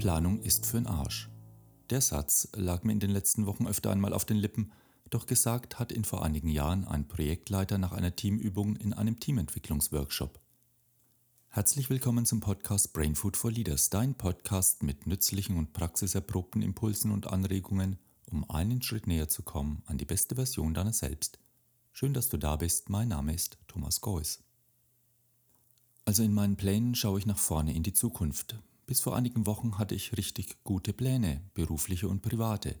Planung ist für'n Arsch. Der Satz lag mir in den letzten Wochen öfter einmal auf den Lippen, doch gesagt hat ihn vor einigen Jahren ein Projektleiter nach einer Teamübung in einem Teamentwicklungsworkshop. Herzlich willkommen zum Podcast Brain Food for Leaders, dein Podcast mit nützlichen und praxiserprobten Impulsen und Anregungen, um einen Schritt näher zu kommen an die beste Version deiner selbst. Schön, dass du da bist. Mein Name ist Thomas Geuss. Also in meinen Plänen schaue ich nach vorne in die Zukunft. Bis vor einigen Wochen hatte ich richtig gute Pläne, berufliche und private.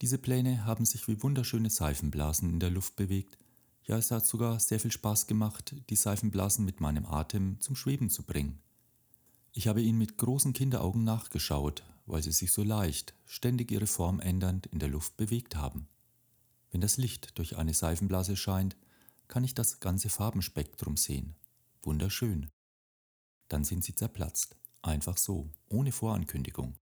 Diese Pläne haben sich wie wunderschöne Seifenblasen in der Luft bewegt. Ja, es hat sogar sehr viel Spaß gemacht, die Seifenblasen mit meinem Atem zum Schweben zu bringen. Ich habe ihnen mit großen Kinderaugen nachgeschaut, weil sie sich so leicht, ständig ihre Form ändernd in der Luft bewegt haben. Wenn das Licht durch eine Seifenblase scheint, kann ich das ganze Farbenspektrum sehen. Wunderschön. Dann sind sie zerplatzt. Einfach so, ohne Vorankündigung.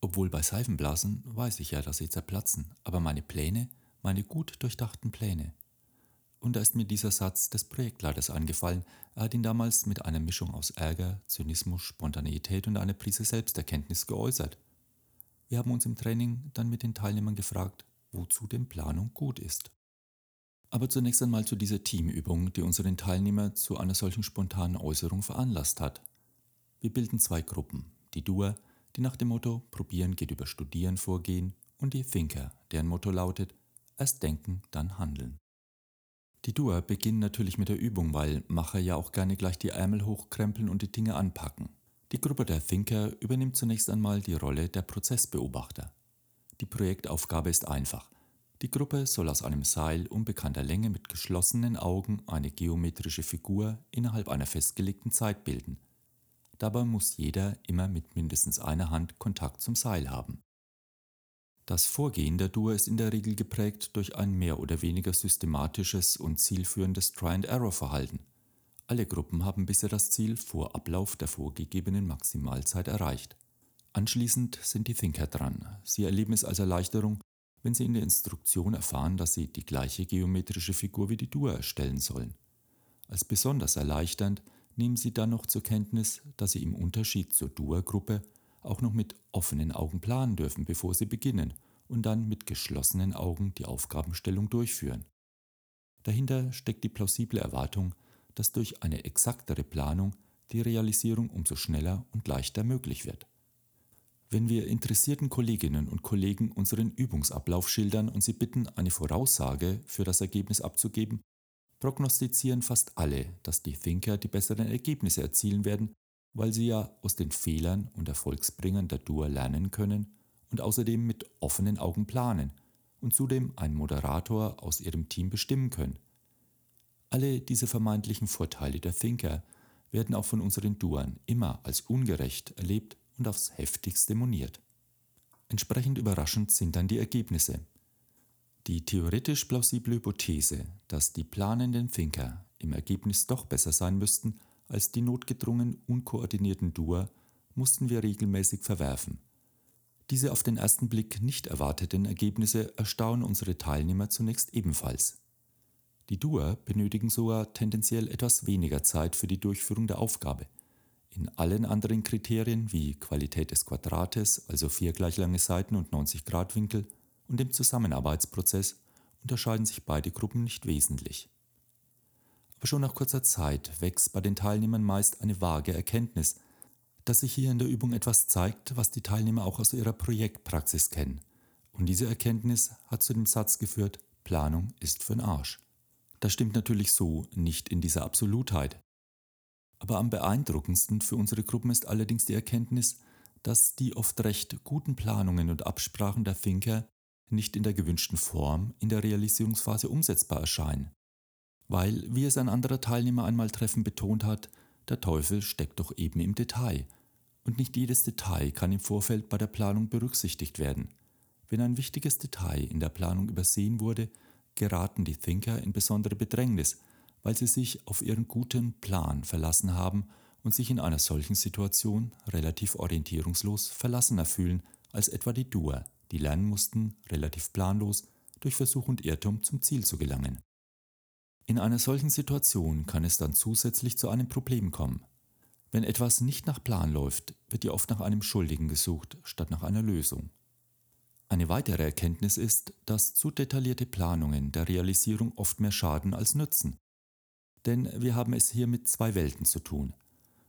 Obwohl bei Seifenblasen weiß ich ja, dass sie zerplatzen, aber meine Pläne, meine gut durchdachten Pläne. Und da ist mir dieser Satz des Projektleiters eingefallen. Er hat ihn damals mit einer Mischung aus Ärger, Zynismus, Spontaneität und einer Prise Selbsterkenntnis geäußert. Wir haben uns im Training dann mit den Teilnehmern gefragt, wozu denn Planung gut ist. Aber zunächst einmal zu dieser Teamübung, die unseren Teilnehmer zu einer solchen spontanen Äußerung veranlasst hat. Wir bilden zwei Gruppen. Die Doer, die nach dem Motto Probieren geht über Studieren vorgehen, und die Thinker, deren Motto lautet Erst denken, dann handeln. Die Doer beginnen natürlich mit der Übung, weil Macher ja auch gerne gleich die Ärmel hochkrempeln und die Dinge anpacken. Die Gruppe der Thinker übernimmt zunächst einmal die Rolle der Prozessbeobachter. Die Projektaufgabe ist einfach. Die Gruppe soll aus einem Seil unbekannter Länge mit geschlossenen Augen eine geometrische Figur innerhalb einer festgelegten Zeit bilden – Dabei muss jeder immer mit mindestens einer Hand Kontakt zum Seil haben. Das Vorgehen der Dur ist in der Regel geprägt durch ein mehr oder weniger systematisches und zielführendes Try-and-Error-Verhalten. Alle Gruppen haben bisher das Ziel vor Ablauf der vorgegebenen Maximalzeit erreicht. Anschließend sind die Thinker dran. Sie erleben es als Erleichterung, wenn sie in der Instruktion erfahren, dass sie die gleiche geometrische Figur wie die Dur erstellen sollen. Als besonders erleichternd nehmen Sie dann noch zur Kenntnis, dass Sie im Unterschied zur Dua-Gruppe auch noch mit offenen Augen planen dürfen, bevor Sie beginnen und dann mit geschlossenen Augen die Aufgabenstellung durchführen. Dahinter steckt die plausible Erwartung, dass durch eine exaktere Planung die Realisierung umso schneller und leichter möglich wird. Wenn wir interessierten Kolleginnen und Kollegen unseren Übungsablauf schildern und sie bitten, eine Voraussage für das Ergebnis abzugeben, prognostizieren fast alle, dass die Thinker die besseren Ergebnisse erzielen werden, weil sie ja aus den Fehlern und Erfolgsbringern der Dur lernen können und außerdem mit offenen Augen planen und zudem einen Moderator aus ihrem Team bestimmen können. Alle diese vermeintlichen Vorteile der Thinker werden auch von unseren Duern immer als ungerecht erlebt und aufs heftigste moniert. Entsprechend überraschend sind dann die Ergebnisse. Die theoretisch plausible Hypothese, dass die planenden Thinker im Ergebnis doch besser sein müssten als die notgedrungen unkoordinierten Doer, mussten wir regelmäßig verwerfen. Diese auf den ersten Blick nicht erwarteten Ergebnisse erstaunen unsere Teilnehmer zunächst ebenfalls. Die Doer benötigen sogar tendenziell etwas weniger Zeit für die Durchführung der Aufgabe. In allen anderen Kriterien wie Qualität des Quadrates, also vier gleich lange Seiten und 90 Grad Winkel, und im Zusammenarbeitsprozess unterscheiden sich beide Gruppen nicht wesentlich. Aber schon nach kurzer Zeit wächst bei den Teilnehmern meist eine vage Erkenntnis, dass sich hier in der Übung etwas zeigt, was die Teilnehmer auch aus ihrer Projektpraxis kennen. Und diese Erkenntnis hat zu dem Satz geführt, Planung ist für'n Arsch. Das stimmt natürlich so nicht in dieser Absolutheit. Aber am beeindruckendsten für unsere Gruppen ist allerdings die Erkenntnis, dass die oft recht guten Planungen und Absprachen der Thinker nicht in der gewünschten Form in der Realisierungsphase umsetzbar erscheinen. Weil, wie es ein anderer Teilnehmer einmal treffend betont hat, der Teufel steckt doch eben im Detail. Und nicht jedes Detail kann im Vorfeld bei der Planung berücksichtigt werden. Wenn ein wichtiges Detail in der Planung übersehen wurde, geraten die Thinker in besondere Bedrängnis, weil sie sich auf ihren guten Plan verlassen haben und sich in einer solchen Situation relativ orientierungslos verlassener fühlen als etwa die Doer die lernen mussten, relativ planlos, durch Versuch und Irrtum zum Ziel zu gelangen. In einer solchen Situation kann es dann zusätzlich zu einem Problem kommen. Wenn etwas nicht nach Plan läuft, wird ja oft nach einem Schuldigen gesucht, statt nach einer Lösung. Eine weitere Erkenntnis ist, dass zu detaillierte Planungen der Realisierung oft mehr schaden als nützen. Denn wir haben es hier mit zwei Welten zu tun.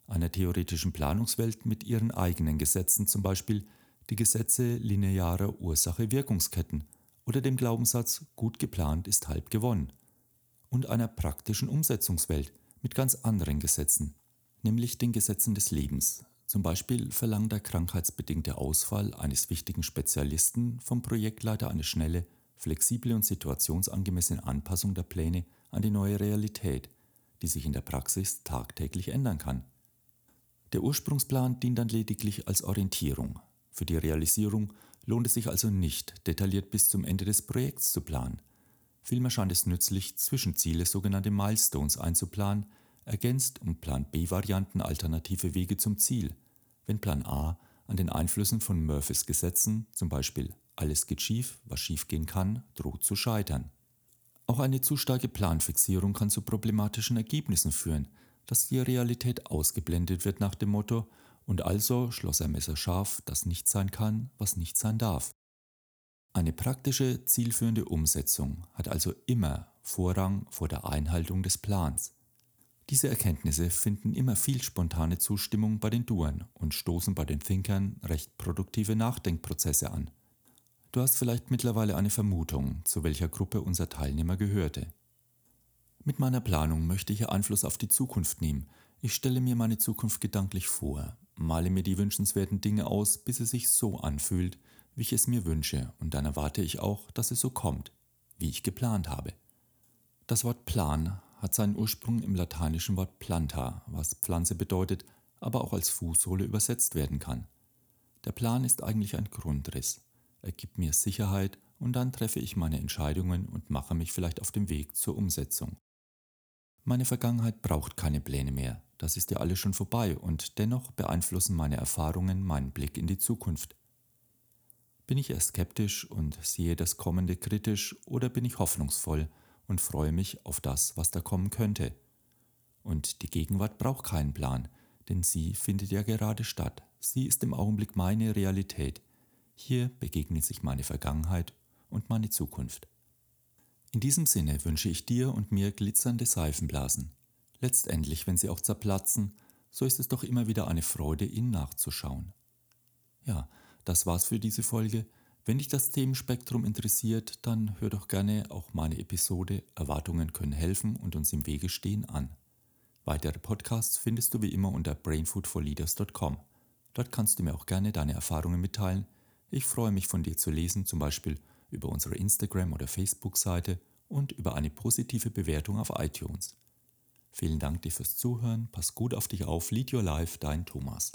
Einer theoretischen Planungswelt mit ihren eigenen Gesetzen, zum Beispiel die Gesetze linearer Ursache-Wirkungsketten oder dem Glaubenssatz gut geplant ist halb gewonnen. Und einer praktischen Umsetzungswelt mit ganz anderen Gesetzen, nämlich den Gesetzen des Lebens. Zum Beispiel verlangt der krankheitsbedingte Ausfall eines wichtigen Spezialisten vom Projektleiter eine schnelle, flexible und situationsangemessene Anpassung der Pläne an die neue Realität, die sich in der Praxis tagtäglich ändern kann. Der Ursprungsplan dient dann lediglich als Orientierung. Für die Realisierung lohnt es sich also nicht, detailliert bis zum Ende des Projekts zu planen. Vielmehr scheint es nützlich, Zwischenziele, sogenannte Milestones, einzuplanen, ergänzt um Plan B-Varianten alternative Wege zum Ziel, wenn Plan A an den Einflüssen von Murphys Gesetzen, zum Beispiel alles geht schief, was schiefgehen kann, droht zu scheitern. Auch eine zu starke Planfixierung kann zu problematischen Ergebnissen führen, dass die Realität ausgeblendet wird nach dem Motto und also schloss er messerscharf, dass nicht sein kann, was nicht sein darf. Eine praktische, zielführende Umsetzung hat also immer Vorrang vor der Einhaltung des Plans. Diese Erkenntnisse finden immer viel spontane Zustimmung bei den Duern und stoßen bei den Thinkern recht produktive Nachdenkprozesse an. Du hast vielleicht mittlerweile eine Vermutung, zu welcher Gruppe unser Teilnehmer gehörte. Mit meiner Planung möchte ich Einfluss auf die Zukunft nehmen. Ich stelle mir meine Zukunft gedanklich vor, male mir die wünschenswerten Dinge aus, bis es sich so anfühlt, wie ich es mir wünsche, und dann erwarte ich auch, dass es so kommt, wie ich geplant habe. Das Wort Plan hat seinen Ursprung im lateinischen Wort planta, was Pflanze bedeutet, aber auch als Fußsohle übersetzt werden kann. Der Plan ist eigentlich ein Grundriss. Er gibt mir Sicherheit und dann treffe ich meine Entscheidungen und mache mich vielleicht auf den Weg zur Umsetzung. Meine Vergangenheit braucht keine Pläne mehr, das ist ja alles schon vorbei und dennoch beeinflussen meine Erfahrungen meinen Blick in die Zukunft. Bin ich eher skeptisch und sehe das Kommende kritisch oder bin ich hoffnungsvoll und freue mich auf das, was da kommen könnte. Und die Gegenwart braucht keinen Plan, denn sie findet ja gerade statt. Sie ist im Augenblick meine Realität. Hier begegnen sich meine Vergangenheit und meine Zukunft. In diesem Sinne wünsche ich dir und mir glitzernde Seifenblasen. Letztendlich, wenn sie auch zerplatzen, so ist es doch immer wieder eine Freude, ihnen nachzuschauen. Ja, das war's für diese Folge. Wenn dich das Themenspektrum interessiert, dann hör doch gerne auch meine Episode Erwartungen können helfen und uns im Wege stehen an. Weitere Podcasts findest du wie immer unter brainfoodforleaders.com. Dort kannst du mir auch gerne deine Erfahrungen mitteilen. Ich freue mich von dir zu lesen, zum Beispiel über unsere Instagram- oder Facebook-Seite und über eine positive Bewertung auf iTunes. Vielen Dank dir fürs Zuhören, pass gut auf dich auf, lead your life, dein Thomas.